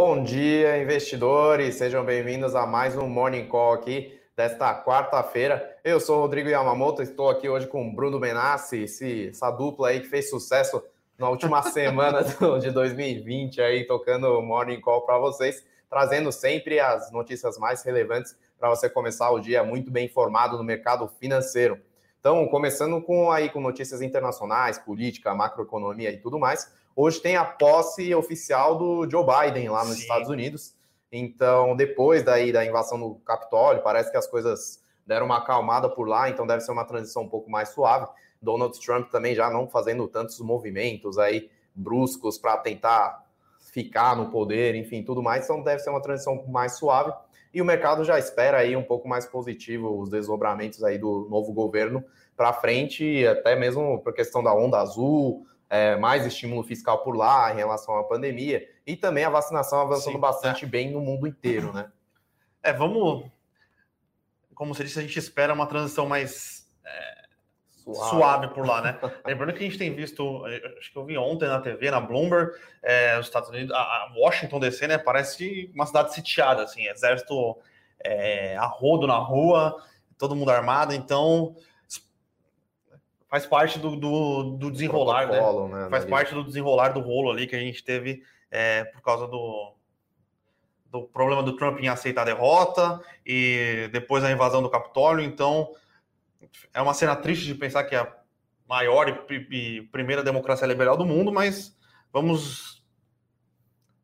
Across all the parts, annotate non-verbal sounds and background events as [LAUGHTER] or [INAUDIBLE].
Bom dia, investidores. Sejam bem-vindos a mais um Morning Call aqui desta quarta-feira. Eu sou Rodrigo Yamamoto, estou aqui hoje com o Bruno Benassi, esse, essa dupla aí que fez sucesso na última [LAUGHS] semana de 2020 aí, tocando o Morning Call para vocês, trazendo sempre as notícias mais relevantes para você começar o dia muito bem informado no mercado financeiro. Então, começando com aí com notícias internacionais, política, macroeconomia e tudo mais. Hoje tem a posse oficial do Joe Biden lá nos Sim. Estados Unidos. Então, depois daí da invasão do Capitólio, parece que as coisas deram uma acalmada por lá, então deve ser uma transição um pouco mais suave. Donald Trump também já não fazendo tantos movimentos aí bruscos para tentar ficar no poder, enfim, tudo mais, então deve ser uma transição mais suave. E o mercado já espera aí um pouco mais positivo os desdobramentos aí do novo governo para frente, até mesmo por questão da onda azul, é, mais estímulo fiscal por lá em relação à pandemia e também a vacinação avançando Sim, bastante é. bem no mundo inteiro, né? É, vamos. Como você disse, a gente espera uma transição mais é, suave. suave. por lá, né? Lembrando que a gente tem visto, acho que eu vi ontem na TV, na Bloomberg, é, os Estados Unidos, a Washington DC, né? Parece uma cidade sitiada, assim, exército é, a rodo na rua, todo mundo armado, então faz parte do, do, do desenrolar, né? né? Faz parte do desenrolar do rolo ali que a gente teve é, por causa do, do problema do Trump em aceitar a derrota e depois a invasão do Capitólio. Então, é uma cena triste de pensar que é a maior e, e primeira democracia liberal do mundo, mas vamos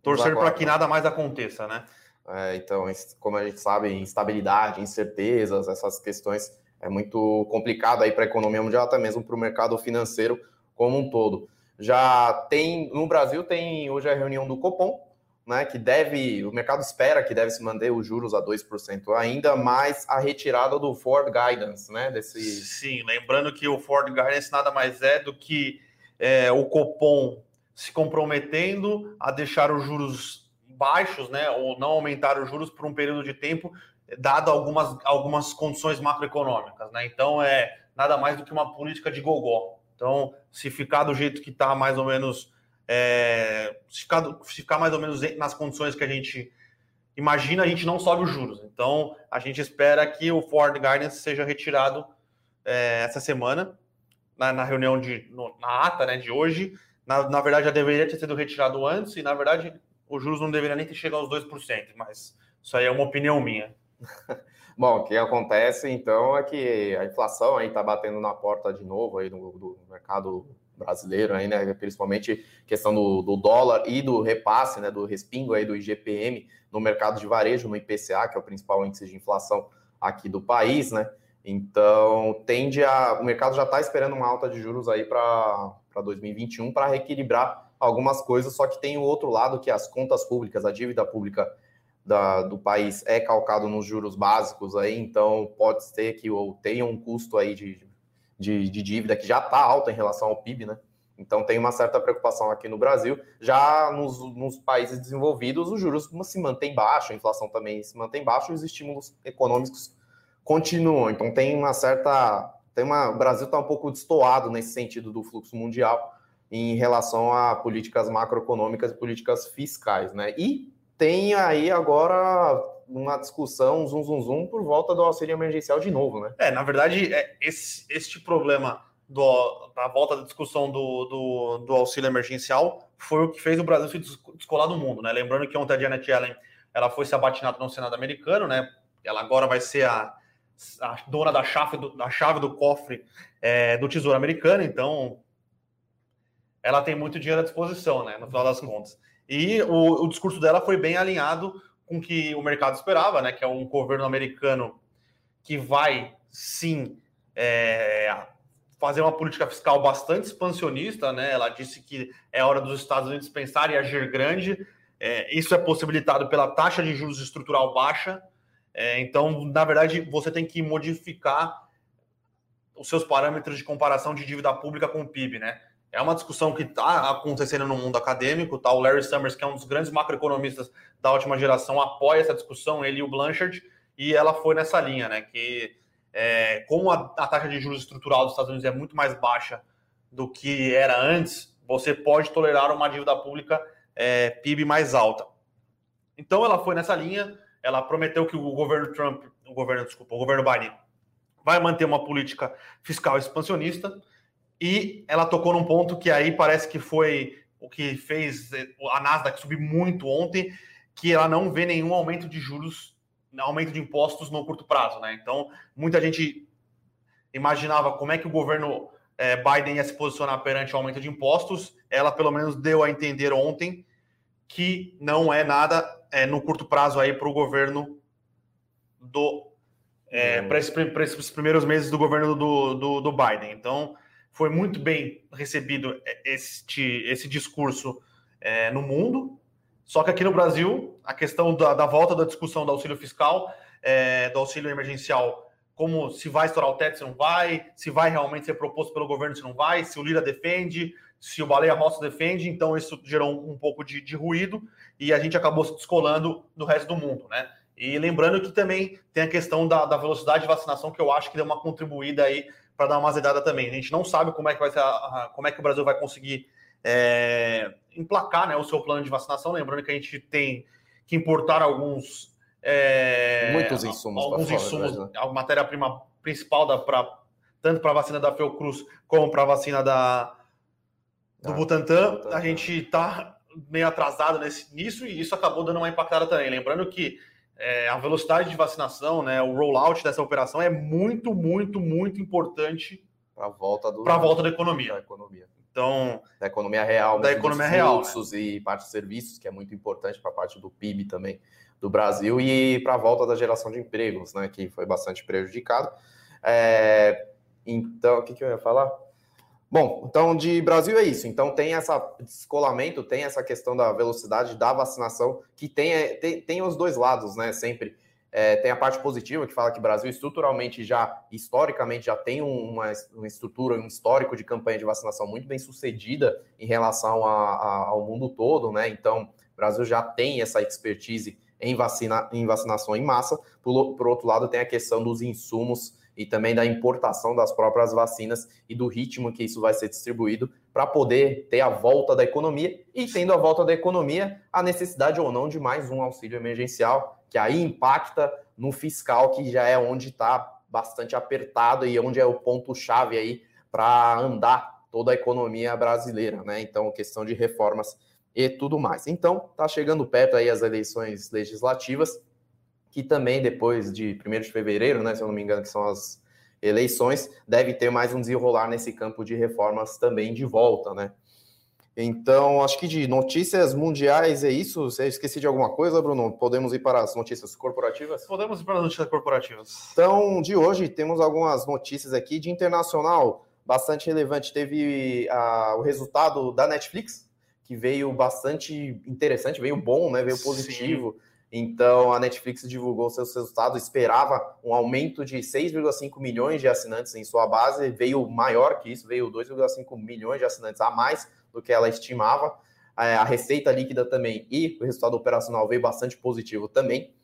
torcer para que nada mais aconteça, né? É, então, como a gente sabe, instabilidade, incertezas, essas questões é muito complicado aí para a economia mundial, até mesmo para o mercado financeiro como um todo. Já tem, no Brasil tem hoje a reunião do Copom, né, que deve, o mercado espera que deve se manter os juros a 2% ainda, mais a retirada do Ford Guidance, né, desse... Sim, lembrando que o Ford Guidance nada mais é do que é, o Copom se comprometendo a deixar os juros baixos, né, ou não aumentar os juros por um período de tempo dado algumas, algumas condições macroeconômicas, né? Então é nada mais do que uma política de gogó. Então, se ficar do jeito que está, mais ou menos, é, se, ficar, se ficar mais ou menos nas condições que a gente imagina, a gente não sobe os juros. Então, a gente espera que o Ford Guidance seja retirado é, essa semana, na, na reunião de no, na ata né, de hoje. Na, na verdade, já deveria ter sido retirado antes, e na verdade, os juros não deveriam nem ter chegado aos 2%, mas isso aí é uma opinião minha. [LAUGHS] Bom, o que acontece então é que a inflação aí está batendo na porta de novo aí do, do, mercado brasileiro aí, né? Principalmente questão do, do, dólar e do repasse, né? Do respingo aí do IGPM no mercado de varejo, no IPCA, que é o principal índice de inflação aqui do país, né? Então tende a. O mercado já está esperando uma alta de juros aí para 2021 para reequilibrar algumas coisas, só que tem o outro lado que é as contas públicas, a dívida pública da, do país é calcado nos juros básicos aí, então pode ser que ou tenha um custo aí de, de, de dívida que já está alto em relação ao PIB, né? Então tem uma certa preocupação aqui no Brasil. Já nos, nos países desenvolvidos, os juros se mantêm baixos, a inflação também se mantém baixa, os estímulos econômicos continuam. Então tem uma certa. Tem uma, o Brasil está um pouco destoado nesse sentido do fluxo mundial em relação a políticas macroeconômicas e políticas fiscais, né? E tem aí agora uma discussão, zum, zum, zum, por volta do auxílio emergencial de novo, né? É, na verdade, é, esse, este problema do, da volta da discussão do, do, do, auxílio emergencial foi o que fez o Brasil se descolar do mundo, né? Lembrando que ontem a Janet Yellen ela foi se abatinada no Senado americano, né? Ela agora vai ser a, a dona da chave do, da chave do cofre é, do Tesouro Americano, então ela tem muito dinheiro à disposição, né? No final das [LAUGHS] contas. E o, o discurso dela foi bem alinhado com o que o mercado esperava, né? Que é um governo americano que vai sim é, fazer uma política fiscal bastante expansionista, né? Ela disse que é hora dos Estados Unidos pensar e agir grande. É, isso é possibilitado pela taxa de juros estrutural baixa. É, então, na verdade, você tem que modificar os seus parâmetros de comparação de dívida pública com o PIB, né? É uma discussão que está acontecendo no mundo acadêmico. Tá? O Larry Summers, que é um dos grandes macroeconomistas da última geração, apoia essa discussão, ele e o Blanchard, e ela foi nessa linha, né? Que é, como a, a, taxa de juros estrutural dos Estados Unidos é muito mais baixa do que era antes, você pode tolerar uma dívida pública é, PIB mais alta. Então ela foi nessa linha, ela prometeu que o governo Trump, o governo, desculpa, o governo Biden vai manter uma política fiscal expansionista e ela tocou num ponto que aí parece que foi o que fez a Nasdaq subir muito ontem, que ela não vê nenhum aumento de juros, aumento de impostos no curto prazo, né? Então, muita gente imaginava como é que o governo é, Biden ia se posicionar perante o aumento de impostos. Ela, pelo menos, deu a entender ontem que não é nada é, no curto prazo aí para o governo do é, para esses, esses, primeiros meses do governo do, do, do, Biden. Então, foi muito bem recebido este, esse discurso é, no mundo. Só que aqui no Brasil, a questão da, da volta da discussão do auxílio fiscal, é, do auxílio emergencial, como se vai estourar o teto, se não vai, se vai realmente ser proposto pelo governo, se não vai, se o Lira defende, se o Baleia Rossi defende, então isso gerou um, pouco de, de, ruído e a gente acabou se descolando do resto do mundo, né? E lembrando que também tem a questão da, da velocidade de vacinação, que eu acho que deu uma contribuída aí para dar uma azedada também. A gente não sabe como é que vai ser a, a, como é que o Brasil vai conseguir é, emplacar né, o seu plano de vacinação. Lembrando que a gente tem que importar alguns é, Muitos insumos. Alguns insumos, né? a matéria-prima principal da, pra, tanto para a vacina da Fiocruz como para a vacina da, do ah, Butantan. A gente está meio atrasado nesse, nisso e isso acabou dando uma impactada também. Lembrando que é, a velocidade de vacinação, né, o rollout dessa operação é muito, muito, muito importante para a volta, do, volta da economia. Da economia. Então, da economia real, da economia real, fluxos né? e parte de serviços, que é muito importante para a parte do PIB também do Brasil e para a volta da geração de empregos, né, que foi bastante prejudicado. É, então, o que, que eu ia falar? Bom, então de Brasil é isso. Então tem esse descolamento, tem essa questão da velocidade da vacinação, que tem, tem, tem os dois lados, né? Sempre. É, tem a parte positiva, que fala que o Brasil estruturalmente já, historicamente, já tem uma, uma estrutura, um histórico de campanha de vacinação muito bem sucedida em relação a, a, ao mundo todo, né? Então, o Brasil já tem essa expertise em, vacina, em vacinação em massa. Por, por outro lado, tem a questão dos insumos e também da importação das próprias vacinas e do ritmo que isso vai ser distribuído para poder ter a volta da economia e tendo a volta da economia, a necessidade ou não de mais um auxílio emergencial, que aí impacta no fiscal, que já é onde está bastante apertado e onde é o ponto-chave aí para andar toda a economia brasileira, né? Então, questão de reformas e tudo mais. Então, está chegando perto aí as eleições legislativas, que também depois de 1 de fevereiro, né, se eu não me engano, que são as eleições, deve ter mais um desenrolar nesse campo de reformas também de volta, né? Então, acho que de notícias mundiais é isso. Você esqueci de alguma coisa, Bruno? Podemos ir para as notícias corporativas? Podemos ir para as notícias corporativas. Então, de hoje, temos algumas notícias aqui de internacional bastante relevante. Teve uh, o resultado da Netflix, que veio bastante interessante, veio bom, né? Veio positivo. Sim. Então a Netflix divulgou seus resultados, esperava um aumento de 6,5 milhões de assinantes em sua base, veio maior que isso, veio 2,5 milhões de assinantes a mais do que ela estimava. É, a receita líquida também e o resultado operacional veio bastante positivo também.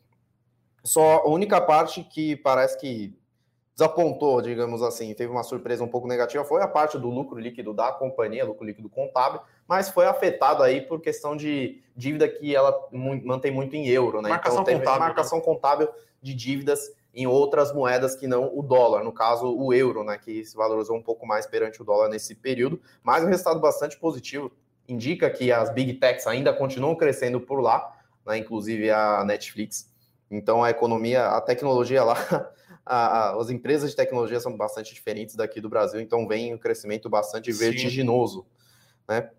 Só a única parte que parece que desapontou, digamos assim, teve uma surpresa um pouco negativa, foi a parte do lucro líquido da companhia, lucro líquido contábil, mas foi afetado aí por questão de dívida que ela mantém muito em euro, né? Marcação então, contábil. Marcação né? contábil de dívidas em outras moedas que não o dólar, no caso o euro, né, que se valorizou um pouco mais perante o dólar nesse período, mas um resultado bastante positivo, indica que as big techs ainda continuam crescendo por lá, né, inclusive a Netflix. Então a economia, a tecnologia lá [LAUGHS] a, a, as empresas de tecnologia são bastante diferentes daqui do Brasil, então vem um crescimento bastante vertiginoso. Né?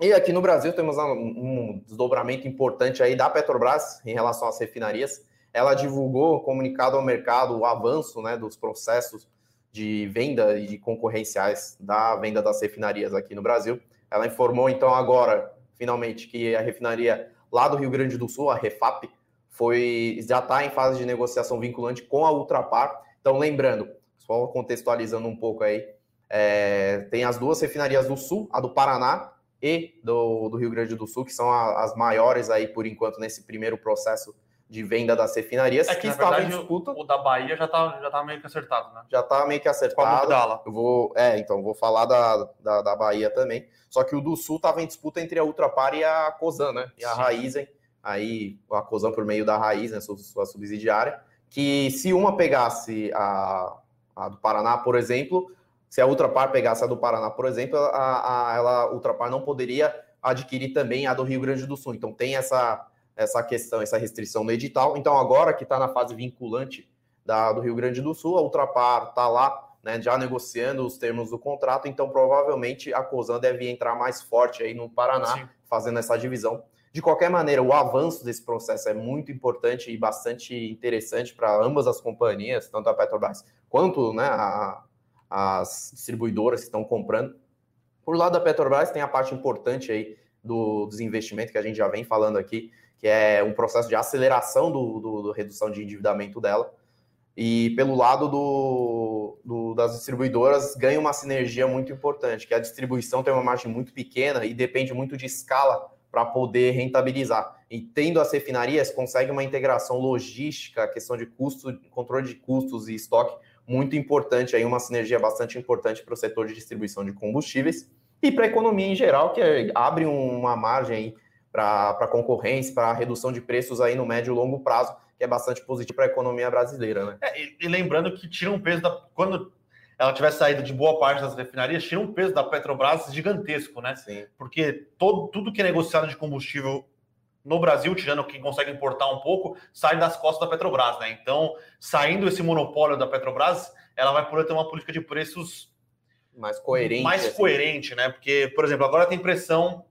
E aqui no Brasil temos um, desdobramento importante aí da Petrobras em relação às refinarias. Ela divulgou comunicado ao mercado o avanço né, dos processos de venda e concorrenciais da venda das refinarias aqui no Brasil. Ela informou então agora, finalmente, que a refinaria lá do Rio Grande do Sul, a Refap, foi já está em fase de negociação vinculante com a Ultrapar. Então, lembrando, só contextualizando um pouco aí, é, tem as duas refinarias do Sul, a do Paraná e do, do Rio Grande do Sul, que são a, as maiores aí por enquanto nesse primeiro processo de venda das refinarias, é que, que estava em disputa. O da Bahia já está já tá meio que acertado, né? Já está meio que acertado. Qual Eu vou, é, então, vou falar da, da, da Bahia também. Só que o do Sul estava em disputa entre a Ultrapar e a Cosan, né? E a Raizen aí a COSAN por meio da raiz, né, sua, subsidiária, que se uma pegasse a, a do Paraná, por exemplo, se a Ultrapar pegasse a do Paraná, por exemplo, a, a, ela, a Ultrapar não poderia adquirir também a do Rio Grande do Sul. Então tem essa, essa questão, essa restrição no edital. Então agora que está na fase vinculante da, do Rio Grande do Sul, a Ultrapar está lá né, já negociando os termos do contrato, então provavelmente a COSAN deve entrar mais forte aí no Paraná, Sim. fazendo essa divisão. De qualquer maneira, o avanço desse processo é muito importante e bastante interessante para ambas as companhias, tanto a Petrobras quanto né, a, as distribuidoras que estão comprando. Por lado da Petrobras, tem a parte importante aí do desinvestimento que a gente já vem falando aqui, que é um processo de aceleração do, do, do redução de endividamento dela. E pelo lado do, do, das distribuidoras, ganha uma sinergia muito importante, que a distribuição tem uma margem muito pequena e depende muito de escala para poder rentabilizar. E tendo as refinarias, consegue uma integração logística, questão de custo, controle de custos e estoque muito importante, aí uma sinergia bastante importante para o setor de distribuição de combustíveis e para a economia em geral, que abre uma margem para concorrência, para redução de preços aí no médio e longo prazo, que é bastante positivo para a economia brasileira. Né? É, e, e, lembrando que tira um peso da. Quando ela tiver saído de boa parte das refinarias, tira um peso da Petrobras gigantesco, né? Sim. Porque todo, tudo que é negociado de combustível no Brasil, tirando quem consegue importar um pouco, sai das costas da Petrobras, né? Então, saindo esse monopólio da Petrobras, ela vai poder ter uma política de preços mais coerente. Mais assim. coerente, né? Porque, por exemplo, agora tem pressão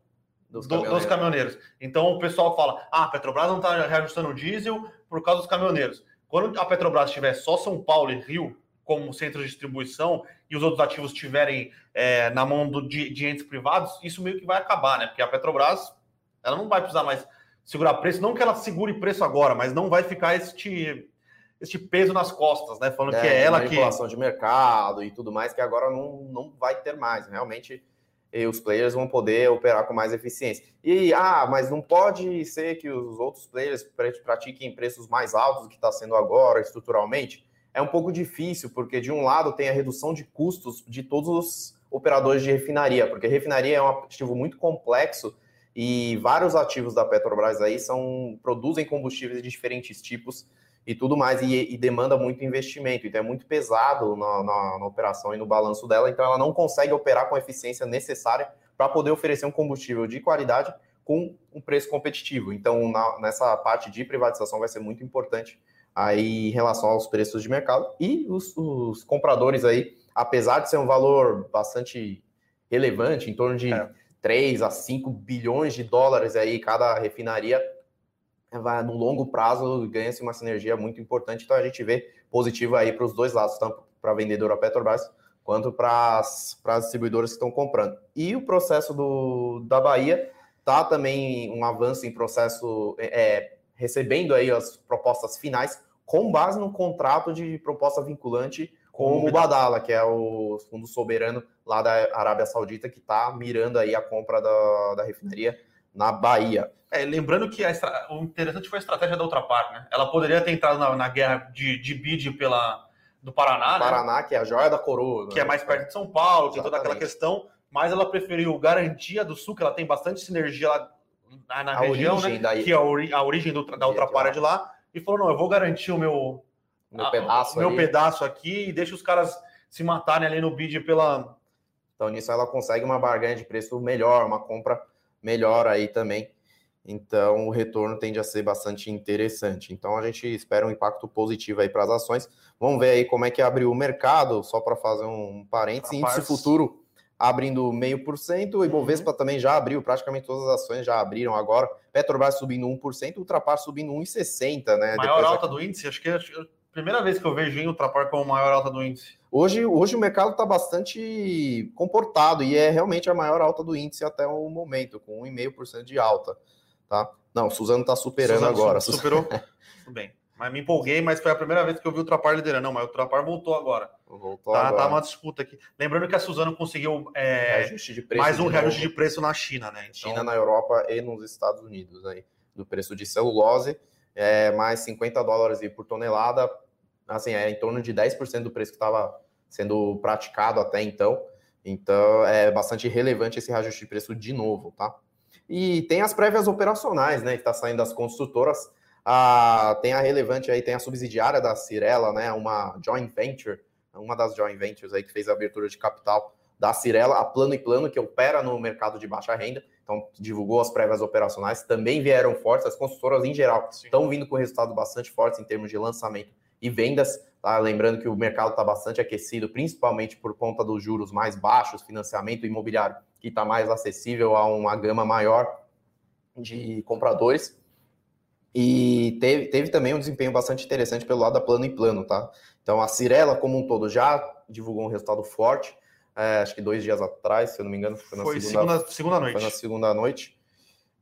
dos caminhoneiros. dos caminhoneiros. Então o pessoal fala: ah, a Petrobras não está reajustando o diesel por causa dos caminhoneiros. Quando a Petrobras tiver só São Paulo e Rio como centro de distribuição e os outros ativos estiverem é, na mão do, de, de entes privados, isso meio que vai acabar, né? Porque a Petrobras ela não vai precisar mais segurar preço, não que ela segure preço agora, mas não vai ficar este, este peso nas costas, né? Falando é, que é ela que. Manipulação de mercado e tudo mais, que agora não, não vai ter mais. Realmente, os players vão poder operar com mais eficiência. E, ah, mas não pode ser que os outros players pratiquem preços mais altos do que está sendo agora, estruturalmente? É um pouco difícil, porque de um lado tem a redução de custos de todos os operadores de refinaria, porque refinaria é um ativo muito complexo e vários ativos da Petrobras aí são produzem combustíveis de diferentes tipos e tudo mais, e, e demanda muito investimento, então é muito pesado na, na, na, operação e no balanço dela, então ela não consegue operar com a eficiência necessária para poder oferecer um combustível de qualidade com um preço competitivo. Então, na, nessa parte de privatização vai ser muito importante aí em relação aos preços de mercado e os, os compradores aí, apesar de ser um valor bastante relevante, em torno de é. 3 a 5 bilhões de dólares aí cada refinaria, vai, no longo prazo ganha-se uma sinergia muito importante. Então a gente vê positivo aí para os dois lados, tanto para a vendedora Petrobras quanto para as distribuidoras que estão comprando. E o processo do, da Bahia tá também um avanço em processo, é, recebendo aí as propostas finais com base no contrato de proposta vinculante com o Mubadala, que é o fundo soberano lá da Arábia Saudita, que está mirando aí a compra da, da refinaria na Bahia. É, lembrando que o interessante foi a estratégia da outra parte, né? Ela poderia ter entrado na, na guerra de, de bid pela, do Paraná, né? Paraná, que é a joia da coroa. Que né? é mais perto de São Paulo, tem toda aquela questão, mas ela preferiu garantia do Sul, que ela tem bastante sinergia lá na, na região, né? Daí. Que é a, ori, a origem do, da outra parte de lá, e falou: não, eu vou garantir o meu, meu pedaço, meu pedaço aqui e deixa os caras se matarem ali no bid pela. Então, nisso ela consegue uma barganha de preço melhor, uma compra melhor aí também. Então, o retorno tende a ser bastante interessante. Então, a gente espera um impacto positivo aí para as ações. Vamos ver aí como é que abriu o mercado, só para fazer um parênteses. Índice futuro abrindo meio por cento, o Ibovespa uhum. também já abriu, praticamente todas as ações já abriram agora. Petrobras subindo 1%, Ultrapar subindo 1,60, né? Maior Depois alta do índice, acho que é primeira vez que eu vejo em Ultrapar como maior alta do índice. Hoje, hoje o mercado está bastante comportado e é realmente a maior alta do índice até o momento, com 1,5% de alta. Tá? Não, o Suzano está superando Suzano agora. Superou? [LAUGHS] Tudo bem. Mas me empolguei, mas foi a primeira vez que eu vi o Ultrapar liderando. Não, mas o Ultrapar voltou agora. Voltou tá. Tá uma disputa aqui. Lembrando que a Suzano conseguiu é, mais um reajuste de preço na China, né? Então... China, na Europa e nos Estados Unidos. Aí, do preço de celulose, é, mais 50 dólares por tonelada. Assim, é em torno de 10% do preço que estava sendo praticado até então. Então, é bastante relevante esse reajuste de preço de novo, tá? E tem as prévias operacionais, né, que está saindo das construtoras. Ah, tem a relevante aí, tem a subsidiária da Cirela, né, uma joint venture, uma das joint ventures aí que fez a abertura de capital da Cirela, a Plano e Plano, que opera no mercado de baixa renda, então divulgou as prévias operacionais, também vieram fortes, as construtoras em geral Sim. estão vindo com resultados bastante fortes em termos de lançamento e vendas, tá? lembrando que o mercado está bastante aquecido, principalmente por conta dos juros mais baixos, financiamento imobiliário que está mais acessível a uma gama maior de compradores. E teve, teve também um desempenho bastante interessante pelo lado da plano e plano, tá? Então a Cirela, como um todo, já divulgou um resultado forte, é, acho que dois dias atrás, se eu não me engano, foi na foi segunda, segunda, segunda noite. Foi na segunda noite.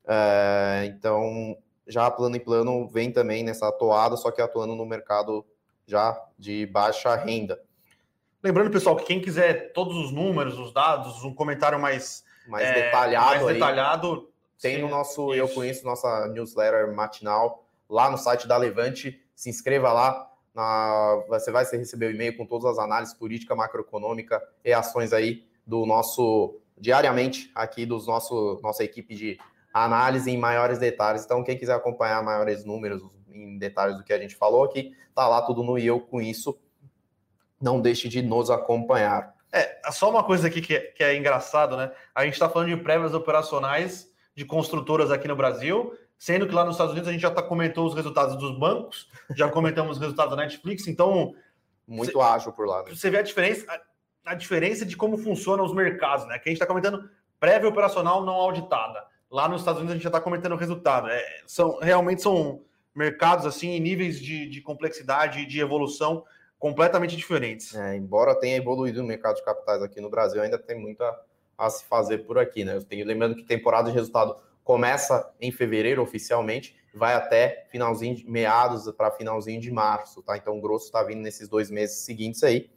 É, então, já plano e plano vem também nessa atuada, só que atuando no mercado já de baixa renda. Lembrando, pessoal, que quem quiser todos os números, os dados, um comentário mais, mais é, detalhado, mais aí, detalhado tem sim, no nosso isso. Eu Conheço, nossa newsletter matinal, lá no site da Levante. Se inscreva lá. Na, você vai receber o e-mail com todas as análises política, macroeconômica e ações aí do nosso diariamente aqui dos nosso nossa equipe de análise em maiores detalhes. Então, quem quiser acompanhar maiores números em detalhes do que a gente falou aqui, tá lá tudo no Eu com isso não deixe de nos acompanhar. É, só uma coisa aqui que é, que é engraçado, né? A gente está falando de prévias operacionais de construtoras aqui no Brasil, sendo que lá nos Estados Unidos a gente já tá, comentou os resultados dos bancos, já comentamos os resultados da Netflix, então. Muito cê, ágil por lá. Né? Você vê a diferença, a, a, diferença de como funcionam os mercados, né? Que a gente está comentando prévia operacional não auditada. Lá nos Estados Unidos a gente já está comentando o resultado. É, são, realmente são mercados assim, em níveis de, de complexidade e de evolução completamente diferentes. É, embora tenha evoluído o mercado de capitais aqui no Brasil, ainda tem muito a, a se fazer por aqui, né? Eu tenho lembrando que temporada de resultado começa em fevereiro oficialmente, vai até finalzinho de meados para finalzinho de março, tá? Então o grosso está vindo nesses dois meses seguintes aí.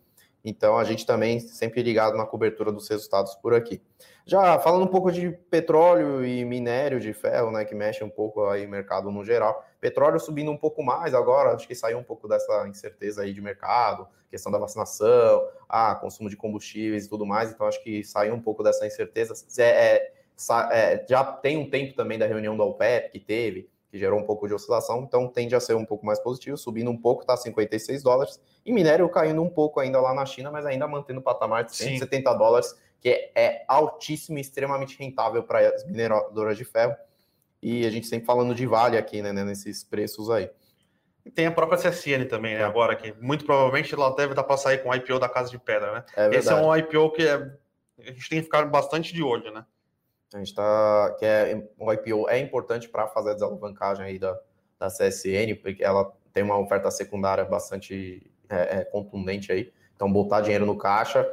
Então a gente também sempre ligado na cobertura dos resultados por aqui. Já falando um pouco de petróleo e minério de ferro, né, que mexe um pouco aí o mercado no geral. Petróleo subindo um pouco mais agora, acho que saiu um pouco dessa incerteza aí de mercado, questão da vacinação, ah, consumo de combustíveis e tudo mais. Então acho que saiu um pouco dessa incerteza. É, é, é, já tem um tempo também da reunião da OPEP que teve, que gerou um pouco de oscilação, então tende a ser um pouco mais positivo, subindo um pouco, está 56 dólares, e minério caindo um pouco ainda lá na China, mas ainda mantendo o patamar de 170 Sim. dólares, que é, é altíssimo e extremamente rentável para as mineradoras de ferro. E a gente sempre falando de Vale aqui, né, né nesses preços aí. E tem a própria CSN também, né? É. Agora que muito provavelmente ela deve estar para sair com o IPO da Casa de Pedra, né? É Esse é um IPO que é, a gente tem que ficar bastante de olho, né? A gente está. Que é, o IPO é importante para fazer a desalavancagem aí da, da CSN, porque ela tem uma oferta secundária bastante é, é, contundente aí. Então, botar dinheiro no caixa.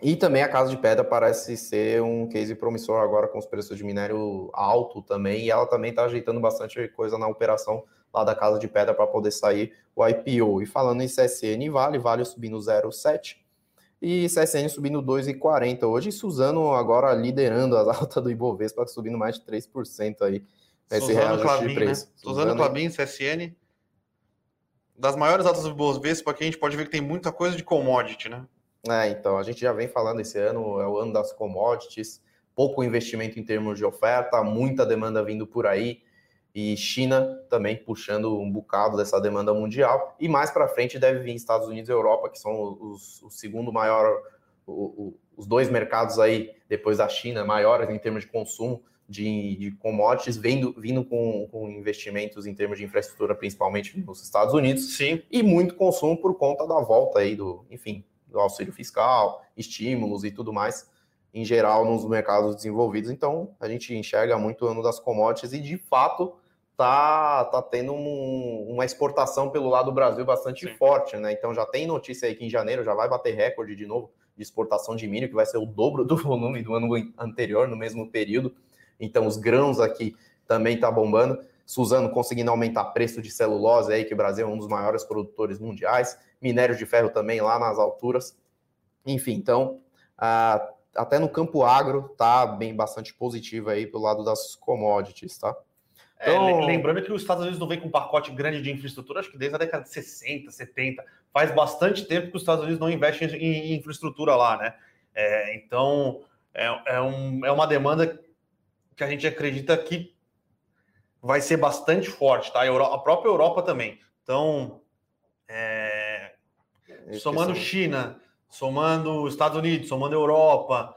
E também a Casa de Pedra parece ser um case promissor agora com os preços de minério alto também. E ela também está ajeitando bastante coisa na operação lá da Casa de Pedra para poder sair o IPO. E falando em CSN Vale, Vale subindo 0,7 e CSN subindo 2,40 hoje, e Suzano agora liderando as [LAUGHS] altas do Ibovespa, subindo mais de 3% aí. Esse Suzano Clabin, de preço. Né? Suzano, Suzano Clabin, CSN, das maiores altas do Ibovespa, aqui a gente pode ver que tem muita coisa de commodity, né? É, então, a gente já vem falando esse ano, é o ano das commodities, pouco investimento em termos de oferta, muita demanda vindo por aí, e China também puxando um bocado dessa demanda mundial. E mais para frente deve vir Estados Unidos e Europa, que são os, o segundo maior, o, o, os dois mercados aí, depois da China, maiores em termos de consumo de, de commodities, vindo, vindo com, com, investimentos em termos de infraestrutura, principalmente nos Estados Unidos. Sim. E muito consumo por conta da volta aí do, enfim, do auxílio fiscal, estímulos e tudo mais em geral nos mercados desenvolvidos. Então, a gente enxerga muito o ano das commodities e, de fato, tá, tá tendo um, uma exportação pelo lado do Brasil bastante Sim. forte, né? Então já tem notícia aí que em janeiro já vai bater recorde de novo de exportação de milho, que vai ser o dobro do [LAUGHS] volume do ano anterior, no mesmo período. Então os grãos aqui também tá bombando. Suzano conseguindo aumentar preço de celulose aí, que o Brasil é um dos maiores produtores mundiais. Minério de ferro também lá nas alturas. Enfim, então, até no campo agro tá bem bastante positivo aí pelo lado das commodities, tá? É, então... É, lembrando que os Estados Unidos não vem com um pacote grande de infraestrutura, acho que desde a década de 60, 70. Faz bastante tempo que os Estados Unidos não investem em, infraestrutura lá, né? É, então, é, é, um, é uma demanda que a gente acredita que vai ser bastante forte, tá? A, própria Europa também. Então, é... somando China, somando Estados Unidos, somando Europa,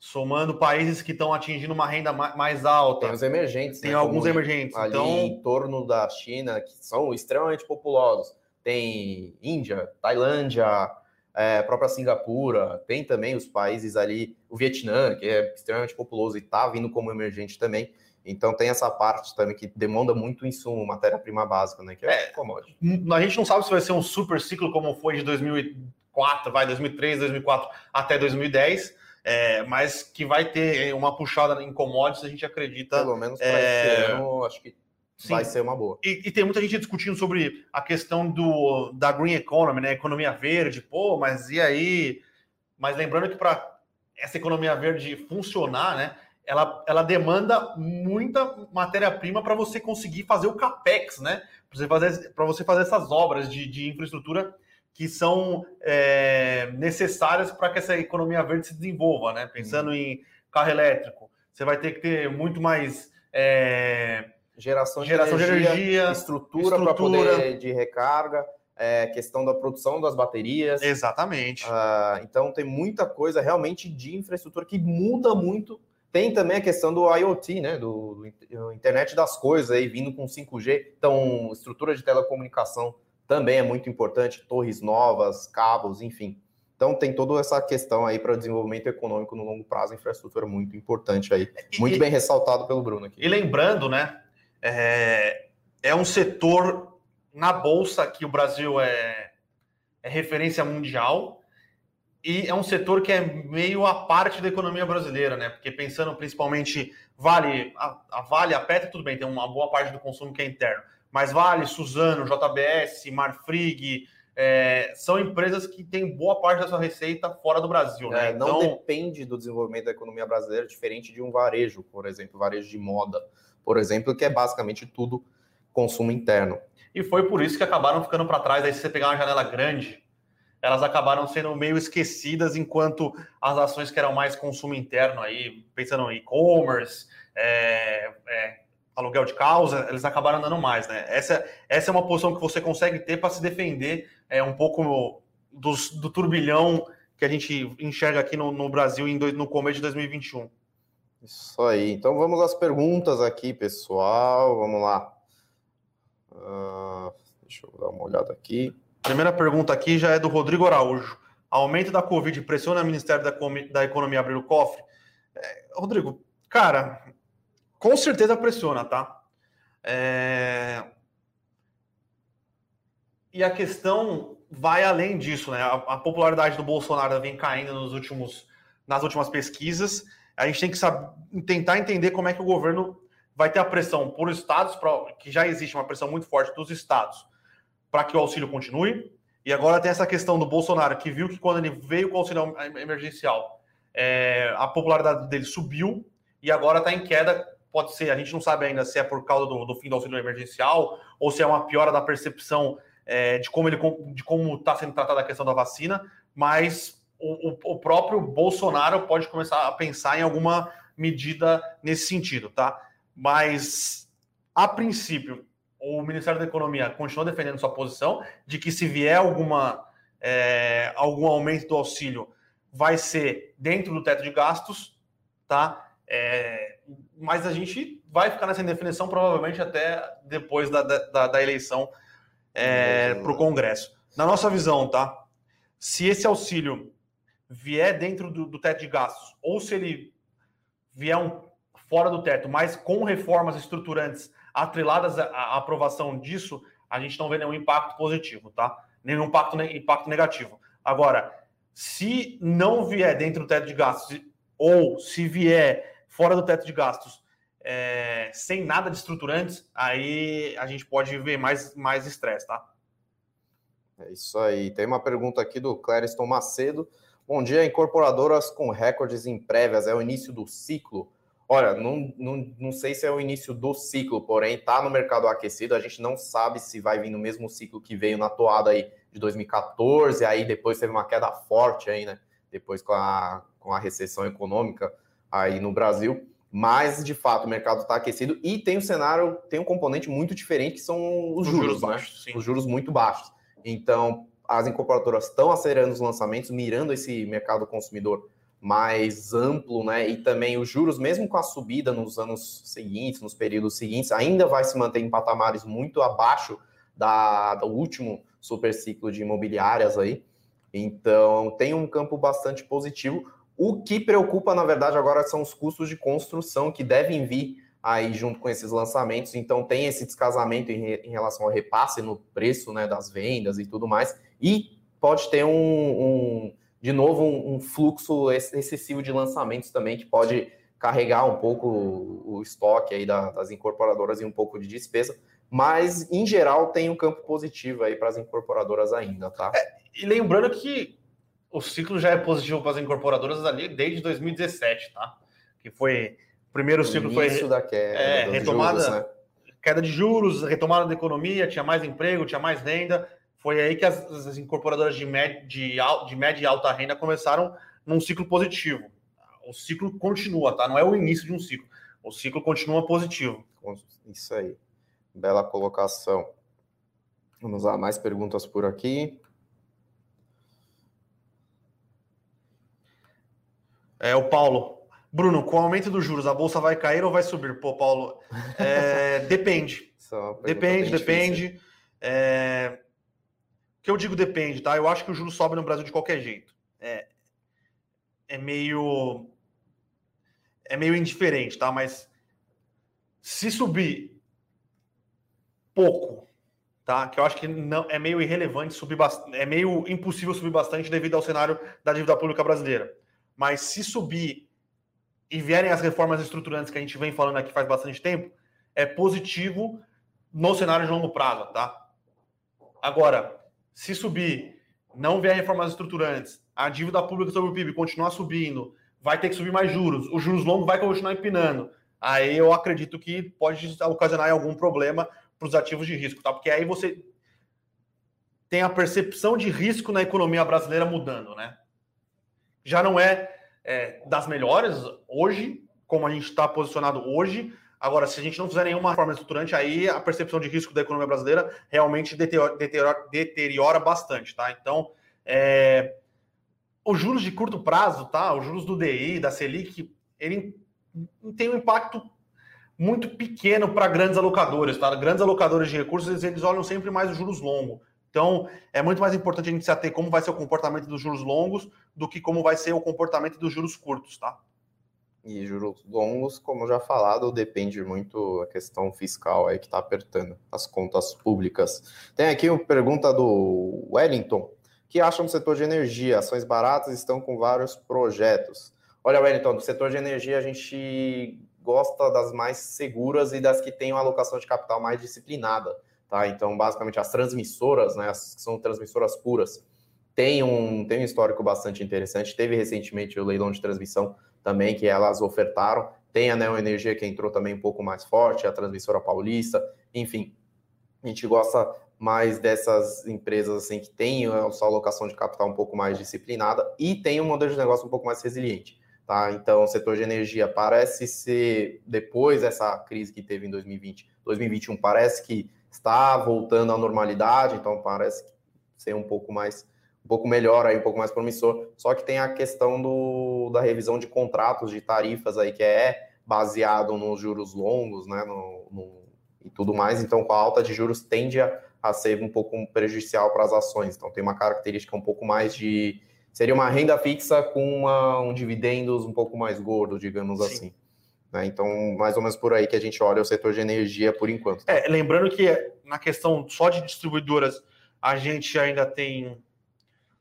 somando países que estão atingindo uma renda mais alta. Tem os emergentes. Tem né? alguns Como emergentes. Ali então... em torno da China, que são extremamente populosos. Tem Índia, Tailândia, é, própria Singapura, tem também os países ali, o Vietnã, que é extremamente populoso e está vindo como emergente também. Então tem essa parte também que demanda muito insumo, matéria-prima básica, né? Que é, é commodity. A gente não sabe se vai ser um super ciclo como foi de 2004, vai 2003, 2004 até 2010, é, mas que vai ter uma puxada em commodities, a gente acredita. Pelo menos para é... esse ano, acho que Sim. vai ser uma boa. E, e, tem muita gente discutindo sobre a questão do, da green economy, né? Economia verde, pô, mas e aí? Mas lembrando que para essa economia verde funcionar, né? Ela, ela demanda muita matéria-prima para você conseguir fazer o capex, né? Para você fazer, você fazer essas obras de, de infraestrutura que são é, necessárias para que essa economia verde se desenvolva, né? Pensando hum. em carro elétrico, você vai ter que ter muito mais é, geração, geração de, energia, de energia estrutura, estrutura. para poder de recarga, é, questão da produção das baterias. Exatamente. Uh, então tem muita coisa realmente de infraestrutura que muda muito. Tem também a questão do IoT, né? Do, do internet das coisas aí vindo com 5G. Então, estrutura de telecomunicação também é muito importante, torres novas, cabos, enfim. Então tem toda essa questão aí para o desenvolvimento econômico no longo prazo, infraestrutura muito importante aí, muito e, bem ressaltado pelo Bruno aqui. E lembrando, né, é, é um setor na bolsa que o Brasil é, é referência mundial e é um setor que é meio a parte da economia brasileira, né? Porque pensando principalmente Vale, a, a Vale, a Petro, tudo bem, tem uma boa parte do consumo que é interno, mas Vale, Suzano, JBS, Marfrig, é, são empresas que têm boa parte da sua receita fora do Brasil. Né? É, não então... depende do desenvolvimento da economia brasileira, diferente de um varejo, por exemplo, varejo de moda por exemplo, que é basicamente tudo consumo interno. E foi por isso que acabaram ficando para trás. Aí, se você pegar uma janela grande, elas acabaram sendo meio esquecidas, enquanto as ações que eram mais consumo interno, aí, pensando em e-commerce, é, é, aluguel de causa, eles acabaram andando mais. Né? Essa, essa é uma posição que você consegue ter para se defender é, um pouco dos, do turbilhão que a gente enxerga aqui no, no Brasil em no começo de 2021. Isso aí. Então vamos às perguntas aqui, pessoal. Vamos lá. Uh, deixa eu dar uma olhada aqui. Primeira pergunta aqui já é do Rodrigo Araújo. Aumento da Covid pressiona o Ministério da, da Economia a abrir o cofre? É, Rodrigo, cara, com certeza pressiona, tá? É... E a questão vai além disso, né? A, popularidade do Bolsonaro vem caindo nos últimos, nas últimas pesquisas a gente tem que saber, tentar entender como é que o governo vai ter a pressão por estados, pra, que já existe uma pressão muito forte dos estados, para que o auxílio continue. E agora tem essa questão do Bolsonaro, que viu que quando ele veio com o auxílio emergencial, é, a popularidade dele subiu e agora está em queda. Pode ser, a gente não sabe ainda se é por causa do, do fim do auxílio emergencial ou se é uma piora da percepção é, de como ele de como está sendo tratada a questão da vacina, mas o, o, próprio Bolsonaro pode começar a pensar em alguma medida nesse sentido, tá? Mas, a princípio, o Ministério da Economia continua defendendo sua posição de que se vier alguma, é, algum aumento do auxílio, vai ser dentro do teto de gastos, tá? É, mas a gente vai ficar nessa indefinição provavelmente até depois da, da, da eleição é, para o Congresso. Na nossa visão, tá? Se esse auxílio vier dentro do, do teto de gastos, ou se ele vier um, fora do teto, mas com reformas estruturantes atreladas à, à aprovação disso, a gente não vê nenhum impacto positivo, tá? Nenhum impacto, impacto negativo. Agora, se não vier dentro do teto de gastos, ou se vier fora do teto de gastos, é, sem nada de estruturantes, aí a gente pode ver mais mais estresse, tá? É isso aí. Tem uma pergunta aqui do Clériston Macedo. Bom dia, incorporadoras com recordes em prévias, é o início do ciclo? Olha, não, não, não sei se é o início do ciclo, porém está no mercado aquecido, a gente não sabe se vai vir no mesmo ciclo que veio na toada aí de 2014, aí depois teve uma queda forte aí, né? Depois com a, com a recessão econômica aí no Brasil. mas de fato o mercado está aquecido e tem um cenário, tem um componente muito diferente que são os, os juros, juros né? baixos, os juros muito baixos. Então, as incorporadoras estão acelerando os lançamentos, mirando esse mercado consumidor mais amplo, né? E também os juros, mesmo com a subida nos anos seguintes, nos períodos seguintes, ainda vai se manter em patamares muito abaixo da, do último super ciclo de imobiliárias aí. Então, tem um campo bastante positivo. O que preocupa, na verdade, agora são os custos de construção que devem vir aí junto com esses lançamentos. Então, tem esse descasamento em, em relação ao repasse no preço né, das vendas e tudo mais. E pode ter um, um de novo, um, um, fluxo excessivo de lançamentos também, que pode carregar um pouco o, estoque aí da, das incorporadoras e um pouco de despesa. Mas, em geral, tem um campo positivo aí para as incorporadoras ainda, tá? É, e lembrando que o ciclo já é positivo para as incorporadoras ali desde 2017, tá? Que foi. O primeiro ciclo foi. Da queda, é, retomada. Juros, né? Queda de juros, retomada da economia, tinha mais emprego, tinha mais renda. Foi aí que as, as incorporadoras de, med, de, de média e alta renda começaram num ciclo positivo. O ciclo continua, tá? Não é o início de um ciclo. O ciclo continua positivo. Isso aí. Bela colocação. Vamos lá, mais perguntas por aqui. É o Paulo. Bruno, com o aumento dos juros, a bolsa vai cair ou vai subir? Pô, Paulo, é, [LAUGHS] depende. Depende, depende. É, o que eu digo depende, tá? Eu acho que o juro sobe no Brasil de qualquer jeito. É, é meio. É meio indiferente, tá? Mas se subir pouco, tá? Que eu acho que não é meio irrelevante subir bastante, é meio impossível subir bastante devido ao cenário da dívida pública brasileira. Mas se subir e vierem as reformas estruturantes que a gente vem falando aqui faz bastante tempo, é positivo no cenário de longo prazo, tá? Agora, se subir, não vier reformas estruturantes, a dívida pública sobre o PIB continuar subindo, vai ter que subir mais juros, os juros longos vai continuar empinando. Aí eu acredito que pode ocasionar algum problema para os ativos de risco, tá? Porque aí você tem a percepção de risco na economia brasileira mudando, né? Já não é, é das melhores hoje, como a gente está posicionado hoje. Agora, se a gente não fizer nenhuma reforma estruturante, aí a percepção de risco da economia brasileira realmente deteriora, deteriora, deteriora bastante, tá? Então, é, os juros de curto prazo, tá? Os juros do DI, da Selic, ele tem um impacto muito pequeno para grandes alocadores, tá? Grandes alocadores de recursos, eles olham sempre mais os juros longos. Então, é muito mais importante a gente se ater como vai ser o comportamento dos juros longos do que como vai ser o comportamento dos juros curtos, tá? E juros longos, como já falado, depende muito da questão fiscal aí que está apertando as contas públicas. Tem aqui uma pergunta do Wellington, que acham do setor de energia, ações baratas estão com vários projetos. Olha, Wellington, do setor de energia a gente gosta das mais seguras e das que têm uma alocação de capital mais disciplinada. Tá? Então, basicamente, as transmissoras, né, as que são transmissoras puras, tem um, tem um histórico bastante interessante. Teve recentemente o leilão de transmissão também, que elas ofertaram. Tem a Neo Energia que entrou também um pouco mais forte, a transmissora paulista, enfim. A gente gosta mais dessas empresas assim que têm a sua alocação de capital um pouco mais disciplinada e tem um modelo de negócio um pouco mais resiliente. Tá? Então, o setor de energia parece ser, depois dessa crise que teve em 2020, 2021, parece que está voltando à normalidade, então parece ser um pouco mais um pouco melhor aí, um pouco mais promissor. Só que tem a questão do, da revisão de contratos de tarifas aí que é baseado nos juros longos, né, no, no e tudo mais. Então, com a alta de juros tende a, a ser um pouco prejudicial para as ações. Então, tem uma característica um pouco mais de seria uma renda fixa com uma, um dividendos um pouco mais gordo, digamos Sim. assim. Né? Então, mais ou menos por aí que a gente olha o setor de energia por enquanto. Tá? É, lembrando que na questão só de distribuidoras, a gente ainda tem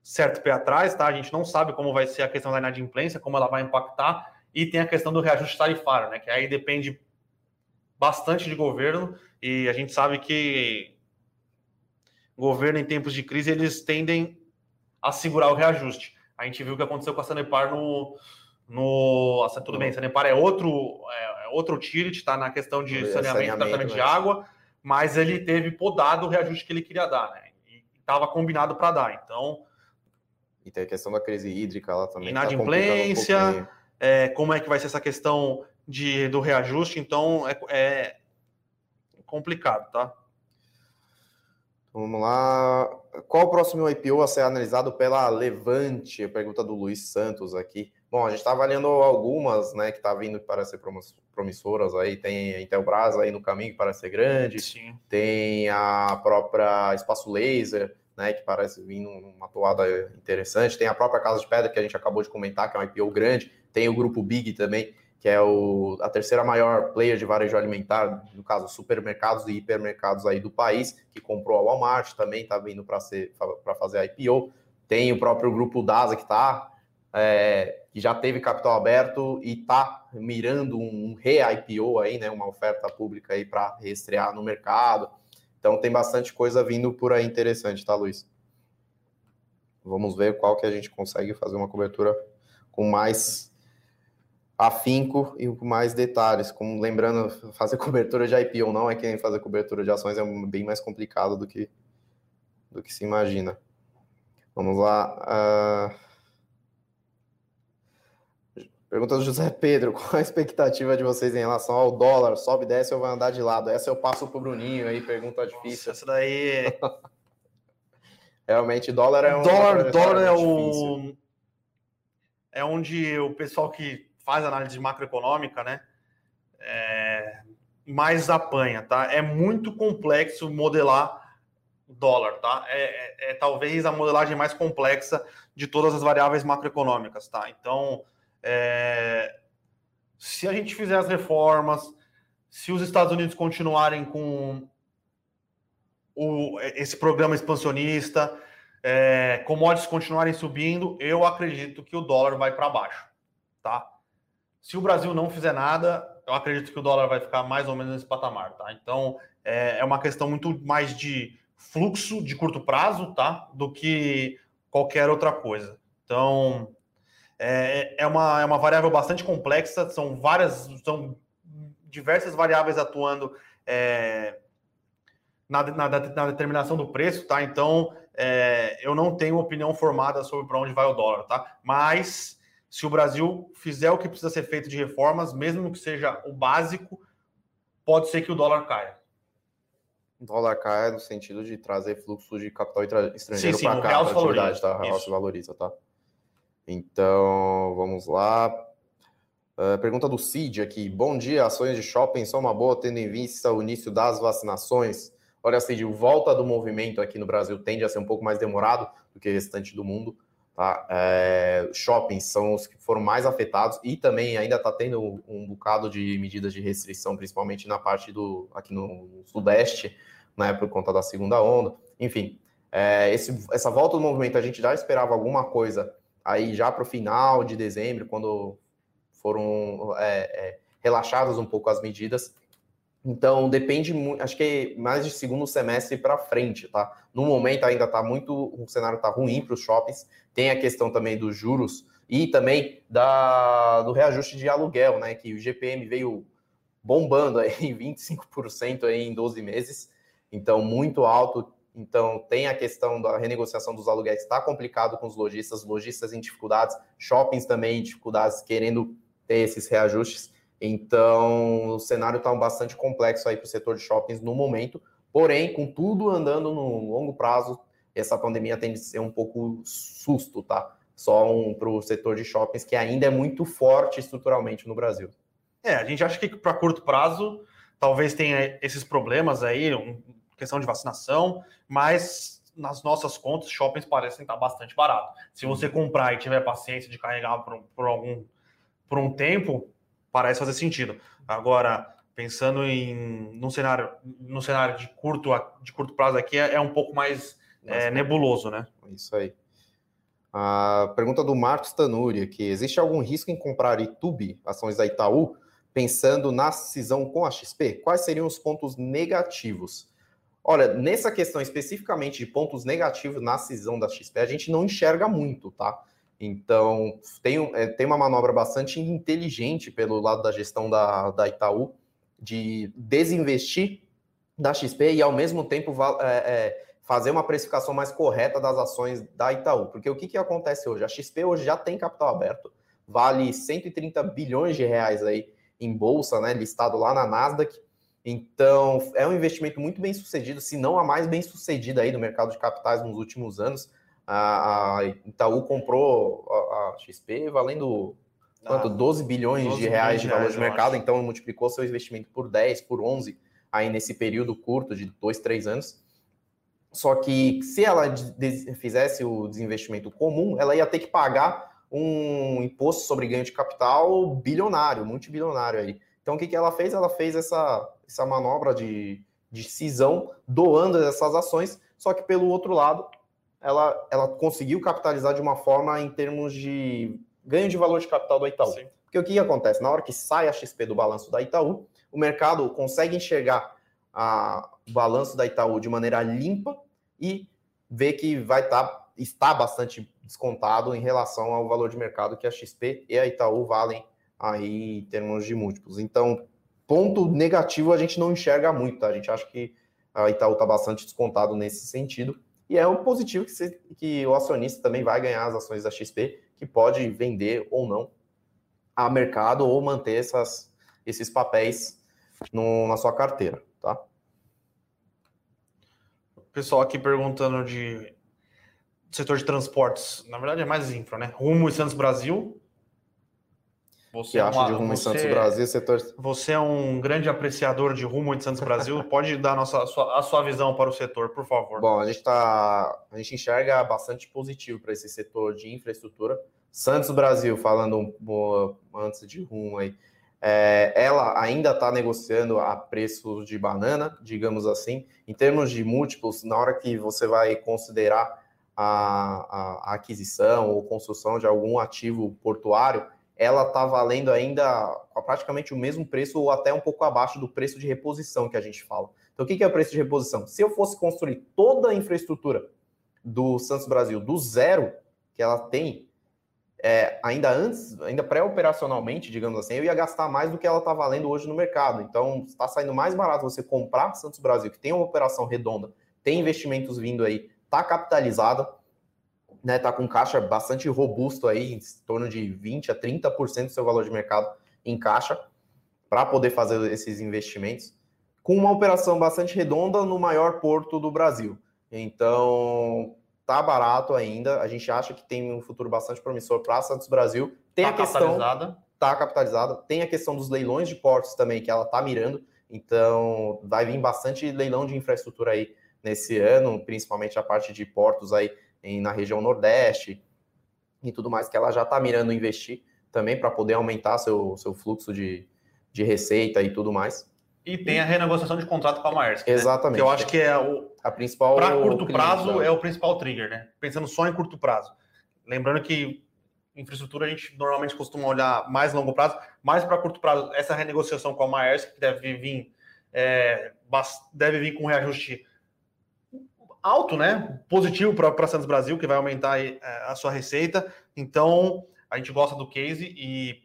certo pé atrás, tá? A gente não sabe como vai ser a questão da inadimplência, como ela vai impactar, e tem a questão do reajuste tarifário, né? Que aí depende bastante de governo, e a gente sabe que governo em tempos de crise eles tendem a segurar o reajuste. A gente viu o que aconteceu com a Sanepar no, no. Assim, tudo bem, Sanepar é outro, é, é outro utility, está na questão de saneamento, saneamento tratamento de água, mas ele teve podado o reajuste que ele queria dar, né? E estava combinado para dar. Então. E tem a questão da crise hídrica lá também. Tá Inadimplência, tá um é, como é que vai ser essa questão de, do reajuste, então é, é complicado, tá? Vamos lá. Qual o próximo IPO a ser analisado pela Levante? Pergunta do Luiz Santos aqui. Bom, a gente está avaliando algumas, né, que está vindo para ser promissoras aí. Tem a Intelbras aí no caminho que parece ser grande. Sim. Tem a própria Espaço Laser, né, que parece vir numa toada interessante. Tem a própria Casa de Pedra, que a gente acabou de comentar, que é um IPO grande. Tem o grupo Big também, que é o, a terceira maior player de varejo alimentar, no caso, supermercados e hipermercados aí do país, que comprou a Walmart, também está vindo para fazer a IPO. Tem o próprio grupo DASA, que está é, que já teve capital aberto e está mirando um re-IPO aí, né, uma oferta pública aí para reestrear no mercado. Então tem bastante coisa vindo por aí interessante, tá, Luiz? Vamos ver qual que a gente consegue fazer uma cobertura com mais afinco e com mais detalhes. Como lembrando, fazer [LAUGHS] cobertura de IPO não é que nem fazer cobertura de ações, é bem mais complicado do que, do que se imagina. Vamos lá. Uh... Pergunta do José Pedro: [LAUGHS] qual a expectativa de vocês em relação ao dólar? Sobe, desce ou vai andar de lado? Essa eu passo para o Bruninho aí, pergunta difícil. Nossa, essa daí. [LAUGHS] Realmente, dólar é um. Dólar, dólar é o. É onde o pessoal que faz análise macroeconômica, né? É... mais apanha, tá? É muito complexo modelar dólar, tá? É, é, é talvez a modelagem mais complexa de todas as variáveis macroeconômicas, tá? Então é, se a gente fizer as reformas, se os Estados Unidos continuarem com o, esse programa expansionista, é, commodities continuarem subindo, eu acredito que o dólar vai para baixo, tá? Se o Brasil não fizer nada, eu acredito que o dólar vai ficar mais ou menos nesse patamar, tá? Então é, é uma questão muito mais de fluxo de curto prazo, tá? Do que qualquer outra coisa. Então é, é, uma, é uma variável bastante complexa, são várias, são diversas variáveis atuando é, na, na, na, determinação do preço, tá? Então, é, eu não tenho opinião formada sobre para onde vai o dólar, tá? Mas se o Brasil fizer o que precisa ser feito de reformas, mesmo que seja o básico, pode ser que o dólar caia. O dólar caia no sentido de trazer fluxo de capital estrangeiro para cá, a atividade, tá? O real se valoriza, tá? Então, vamos lá. Uh, pergunta do Cid aqui. Bom dia, ações de shopping são uma boa, tendo em vista o início das vacinações. Olha, Cid, volta do movimento aqui no Brasil tende a ser um pouco mais demorado do que o restante do mundo. Tá? É, shoppings são os que foram mais afetados e também ainda está tendo um bocado de medidas de restrição, principalmente na parte do aqui no Sudeste, né, por conta da segunda onda. Enfim, é, esse, essa volta do movimento a gente já esperava alguma coisa aí já para o final de dezembro, quando foram é, é, relaxadas um pouco as medidas. Então, depende muito, acho que mais de segundo semestre para frente, tá? No momento ainda está muito, o cenário está ruim para os shoppings. Tem a questão também dos juros e também da, do reajuste de aluguel, né? Que o GPM veio bombando aí [LAUGHS] em 25% aí em 12 meses. Então, muito alto, então, tem a questão da renegociação dos aluguéis, está complicado com os lojistas, lojistas em dificuldades, shoppings também em dificuldades, querendo ter esses reajustes. Então, o cenário está bastante complexo aí para o setor de shoppings no momento. Porém, com tudo andando no longo prazo, essa pandemia tende a ser um pouco susto, tá? Só um, para o setor de shoppings que ainda é muito forte estruturalmente no Brasil. É, a gente acha que para curto prazo talvez tenha esses problemas aí, um, questão de vacinação, mas nas nossas contas, shoppings parecem estar bastante barato. Se você uhum. comprar e tiver paciência de carregar por, por algum por um tempo, parece fazer sentido. Agora, pensando em num cenário, num cenário de curto de curto prazo aqui é, é um pouco mais é, nebuloso, né? Isso aí. A pergunta do Marcos Tanuri aqui: existe algum risco em comprar Itube, ações da Itaú, pensando na cisão com a XP? Quais seriam os pontos negativos? Olha, nessa questão especificamente de pontos negativos na cisão da XP, a gente não enxerga muito, tá? Então, tem, é, tem uma manobra bastante inteligente pelo lado da gestão da, da Itaú de desinvestir da XP e, ao mesmo tempo, é, é, fazer uma precificação mais correta das ações da Itaú. Porque o que, que acontece hoje? A XP hoje já tem capital aberto, vale 130 bilhões de reais aí em bolsa, né, listado lá na Nasdaq. Então, é um investimento muito bem sucedido, se não a mais bem sucedida aí do mercado de capitais nos últimos anos. A, Itaú comprou a, XP valendo quanto? Ah, 12 bilhões 12 de reais de valor de mercado, então multiplicou seu investimento por 10, por 11 aí nesse período curto de dois, três anos. Só que se ela fizesse o desinvestimento comum, ela ia ter que pagar um imposto sobre ganho de capital bilionário, multibilionário aí. Então, o que, que ela fez? Ela fez essa, essa manobra de, de cisão, doando essas ações, só que pelo outro lado, ela, ela conseguiu capitalizar de uma forma em termos de ganho de valor de capital do Itaú. Sim. Porque o que, acontece? Na hora que sai a XP do balanço da Itaú, o mercado consegue enxergar a, o balanço da Itaú de maneira limpa e ver que vai estar tá, está bastante descontado em relação ao valor de mercado que a XP e a Itaú valem aí em termos de múltiplos. Então, ponto negativo a gente não enxerga muito, tá? A gente acha que a Itaú está bastante descontado nesse sentido. E é um positivo que, que o acionista também vai ganhar as ações da XP, que pode vender ou não a mercado ou manter essas, esses papéis no, na sua carteira, tá? Pessoal aqui perguntando de setor de transportes. Na verdade é mais infra, né? Rumo e Santos Brasil. Você que é acha uma, de Rumo você, e Santos Brasil, setor... Você é um grande apreciador de Rumo e Santos Brasil. [LAUGHS] Pode dar a, nossa, a sua, a sua visão para o setor, por favor. Bom, a gente tá, a gente enxerga bastante positivo para esse setor de infraestrutura. Santos Brasil, falando um, antes de Rumo aí, é, ela ainda está negociando a preços de banana, digamos assim. Em termos de múltiplos, na hora que você vai considerar a, a, a aquisição ou construção de algum ativo portuário, ela está valendo ainda praticamente o mesmo preço ou até um pouco abaixo do preço de reposição que a gente fala. Então, o que é o preço de reposição? Se eu fosse construir toda a infraestrutura do Santos Brasil do zero que ela tem, é, ainda antes, ainda pré-operacionalmente, digamos assim, eu ia gastar mais do que ela está valendo hoje no mercado. Então, está saindo mais barato você comprar Santos Brasil, que tem uma operação redonda, tem investimentos vindo aí, está capitalizada, né, tá com caixa bastante robusto aí, em torno de 20 a 30% do seu valor de mercado em caixa, para poder fazer esses investimentos, com uma operação bastante redonda no maior porto do Brasil. Então, tá barato ainda. A gente acha que tem um futuro bastante promissor para Santos Brasil. Tem tá a questão capitalizada. tá capitalizada. Tem a questão dos leilões de portos também que ela tá mirando. Então, vai vir bastante leilão de infraestrutura aí nesse ano, principalmente a parte de portos aí em, na região Nordeste e tudo mais que ela já está mirando investir também para poder aumentar seu, seu fluxo de, de receita e tudo mais. E tem a renegociação de contrato com a Maersk. Exatamente. Né? Que eu acho que é o. A principal. Para curto prazo é o principal trigger, né? Pensando só em curto prazo. Lembrando que infraestrutura a gente normalmente costuma olhar mais longo prazo, mais para curto prazo. Essa renegociação com a Maersk, que deve vir, é, deve vir com um reajuste alto, né? Positivo para Santos Brasil, que vai aumentar é, a sua receita. Então, a gente gosta do case e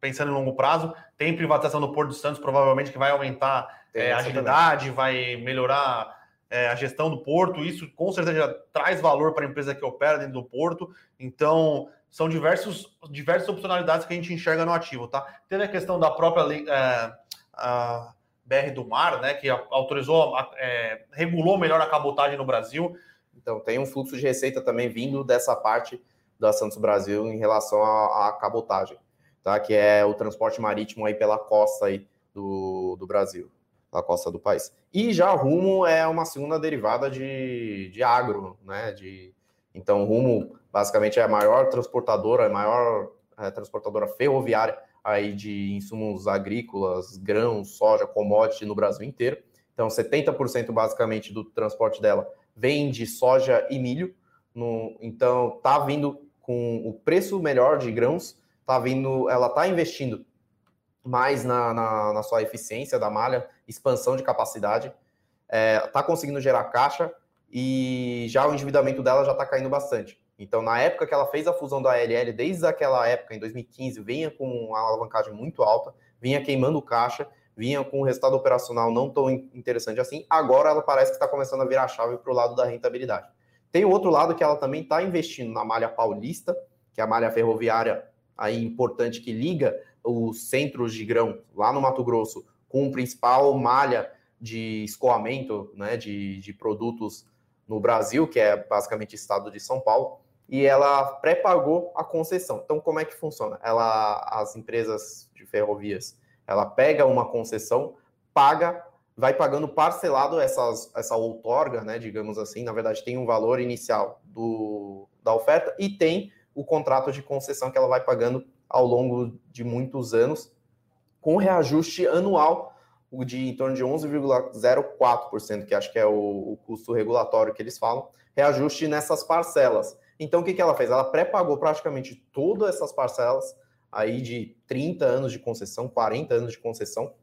pensando em longo prazo. Tem privatização do Porto do Santos, provavelmente, que vai aumentar é, a agilidade, também. vai melhorar é, a gestão do porto. Isso com certeza traz valor para a empresa que opera dentro do porto. Então, são diversos, diversas opcionalidades que a gente enxerga no ativo, tá? Teve a questão da própria é, a BR do Mar, né, que autorizou, é, regulou melhor a cabotagem no Brasil. Então, tem um fluxo de receita também vindo dessa parte da Santos Brasil em relação à, cabotagem tá? Que é o transporte marítimo aí pela costa aí do, do Brasil, da costa do país. E já Rumo é uma segunda derivada de, de agro, né? De, então, Rumo basicamente é a maior transportadora, a maior é, transportadora ferroviária aí de insumos agrícolas, grãos, soja, commodity no Brasil inteiro. Então, 70% basicamente do transporte dela vem de soja e milho. No, então, tá vindo com o preço melhor de grãos tá vindo, ela está investindo mais na, na, na, sua eficiência da malha, expansão de capacidade, é, tá conseguindo gerar caixa e já o endividamento dela já está caindo bastante. Então, na época que ela fez a fusão da ALL, desde aquela época, em 2015, vinha com uma alavancagem muito alta, vinha queimando caixa, vinha com um resultado operacional não tão interessante assim. Agora ela parece que está começando a virar a chave para o lado da rentabilidade. Tem o outro lado que ela também está investindo na malha paulista, que é a malha ferroviária aí importante que liga os centros de grão lá no Mato Grosso com o principal malha de escoamento né, de, de produtos no Brasil, que é basicamente o estado de São Paulo, e ela pré-pagou a concessão. Então, como é que funciona? Ela, as empresas de ferrovias, ela pega uma concessão, paga, vai pagando parcelado essas, essa outorga, né, digamos assim, na verdade tem um valor inicial do, da oferta e tem o contrato de concessão que ela vai pagando ao longo de muitos anos, com reajuste anual de em torno de 11,04%, que acho que é o, o, custo regulatório que eles falam, reajuste nessas parcelas. Então, o que, que ela fez? Ela pré-pagou praticamente todas essas parcelas aí de 30 anos de concessão, 40 anos de concessão,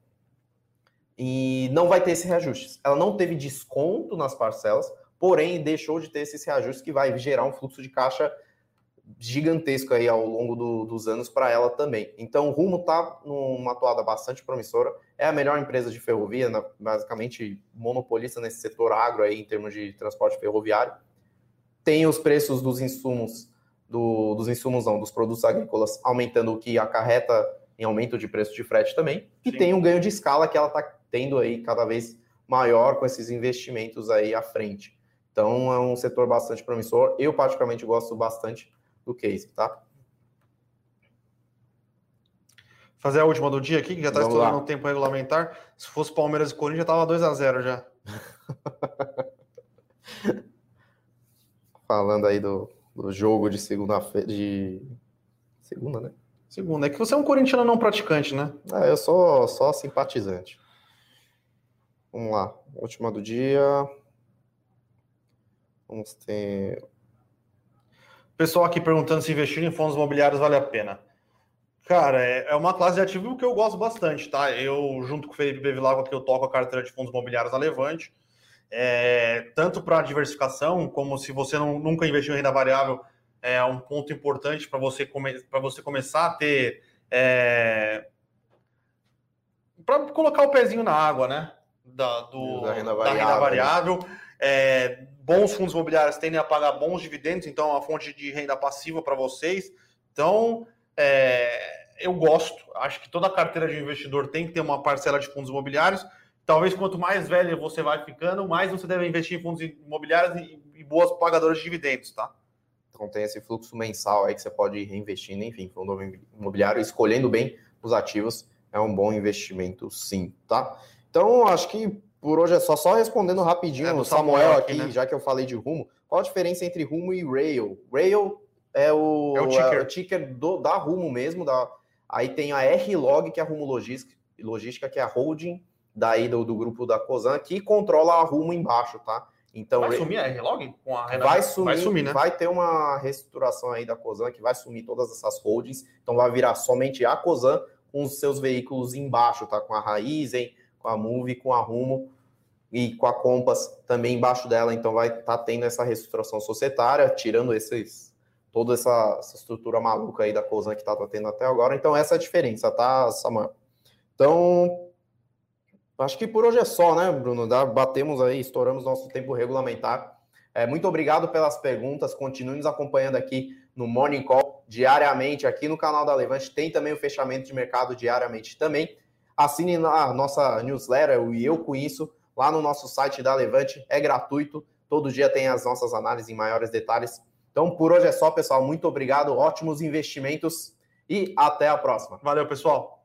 e não vai ter esse reajuste. Ela não teve desconto nas parcelas, porém deixou de ter esses reajustes que vai gerar um fluxo de caixa gigantesco aí ao longo do, dos anos para ela também. Então, o Rumo está numa atuada bastante promissora. É a melhor empresa de ferrovia, basicamente monopolista nesse setor agro aí em termos de transporte ferroviário. Tem os preços dos insumos, do, dos insumos não, dos produtos agrícolas aumentando, o que acarreta em aumento de preço de frete também. E Sim. tem um ganho de escala que ela está tendo aí cada vez maior com esses investimentos aí à frente. Então, é um setor bastante promissor. Eu, particularmente, gosto bastante do case, tá? Fazer a última do dia aqui, que já está estourando o tempo regulamentar. Se fosse Palmeiras e Corinthians, já estava 2 a 0 já. [LAUGHS] Falando aí do, do jogo de segunda-feira. De... Segunda, né? Segunda. É que você é um corintiano não praticante, né? É, eu sou só simpatizante. Vamos lá. Última do dia. Vamos ter Pessoal aqui perguntando se investir em fundos imobiliários vale a pena. Cara, é, é uma classe de ativo que eu gosto bastante, tá? Eu, junto com o Felipe Bevilacqua, que eu toco a carteira de fundos imobiliários na Levante, é, tanto para diversificação, como se você não, nunca investiu em renda variável, é um ponto importante para você, come, você começar a ter. É, para colocar o pezinho na água, né? Da, do, da renda variável. Da renda variável. É, bons fundos imobiliários tendem a pagar bons dividendos, então é uma fonte de renda passiva para vocês. Então, é, eu gosto. Acho que toda carteira de investidor tem que ter uma parcela de fundos imobiliários. Talvez quanto mais velho você vai ficando, mais você deve investir em fundos imobiliários e, e boas pagadoras de dividendos, tá? Então tem esse fluxo mensal aí que você pode ir reinvestindo, enfim, fundo imobiliário, escolhendo bem os ativos, é um bom investimento sim, tá? Então, acho que por hoje é só. Só respondendo rapidinho, é, o Samuel, Samuel aqui, né? já que eu falei de rumo. Qual a diferença entre rumo e rail? Rail é o, é o ticker, é o ticker do, da rumo mesmo. Da, aí tem a R-Log, que é a rumo logística, logística que é a holding daí do, do grupo da Cosan, que controla a rumo embaixo, tá? Então, vai sumir a R-Log com a renda? Vai sumir, vai sumir, né? Vai ter uma reestruturação aí da Cosan que vai sumir todas essas holdings. Então vai virar somente a Cosan com os seus veículos embaixo, tá? Com a Raizen, com a Move, com a Rumo e com a Compass também embaixo dela, então vai estar tá tendo essa reestruturação societária, tirando esses toda essa, essa estrutura maluca aí da Cosan que está tendo até agora. Então essa é a diferença, tá, Samuel? Então, acho que por hoje é só, né, Bruno? Batemos aí, estouramos nosso tempo regulamentar. É, muito obrigado pelas perguntas. Continue nos acompanhando aqui no Morning Call diariamente aqui no canal da Levante. Tem também o fechamento de mercado diariamente também. Assine a nossa newsletter, o Eu Com Isso, lá no nosso site da Levante. É gratuito. Todo dia tem as nossas análises em maiores detalhes. Então, por hoje é só, pessoal. Muito obrigado. Ótimos investimentos e até a próxima. Valeu, pessoal.